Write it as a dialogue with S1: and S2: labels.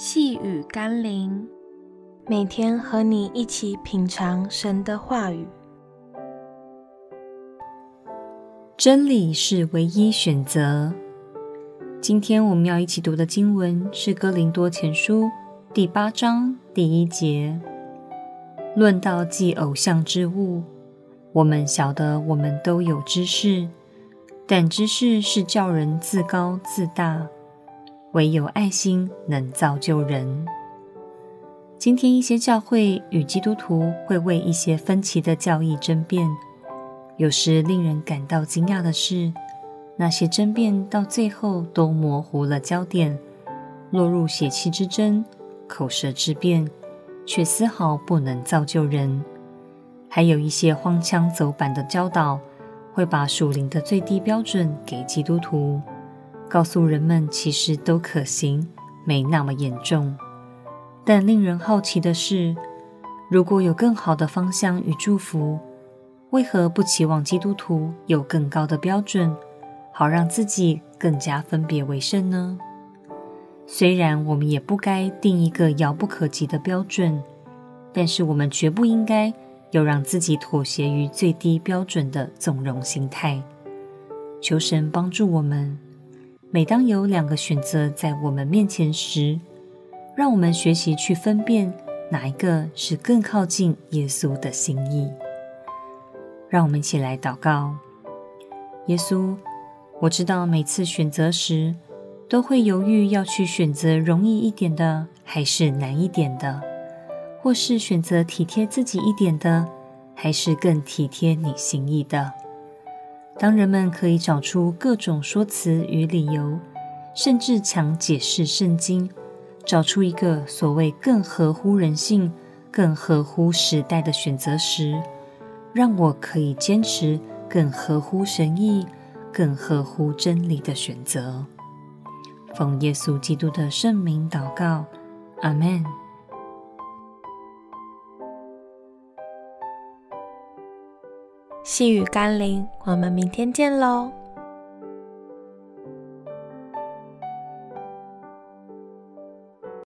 S1: 细雨甘霖，每天和你一起品尝神的话语。
S2: 真理是唯一选择。今天我们要一起读的经文是《哥林多前书》第八章第一节。论到祭偶像之物，我们晓得我们都有知识，但知识是叫人自高自大。唯有爱心能造就人。今天一些教会与基督徒会为一些分歧的教义争辩，有时令人感到惊讶的是，那些争辩到最后都模糊了焦点，落入血气之争、口舌之辩，却丝毫不能造就人。还有一些荒腔走板的教导，会把属灵的最低标准给基督徒。告诉人们，其实都可行，没那么严重。但令人好奇的是，如果有更好的方向与祝福，为何不期望基督徒有更高的标准，好让自己更加分别为圣呢？虽然我们也不该定一个遥不可及的标准，但是我们绝不应该有让自己妥协于最低标准的纵容心态。求神帮助我们。每当有两个选择在我们面前时，让我们学习去分辨哪一个是更靠近耶稣的心意。让我们一起来祷告：耶稣，我知道每次选择时都会犹豫要去选择容易一点的，还是难一点的，或是选择体贴自己一点的，还是更体贴你心意的。当人们可以找出各种说辞与理由，甚至强解释圣经，找出一个所谓更合乎人性、更合乎时代的选择时，让我可以坚持更合乎神意、更合乎真理的选择。奉耶稣基督的圣名祷告，阿门。
S1: 细雨甘霖，我们明天见喽。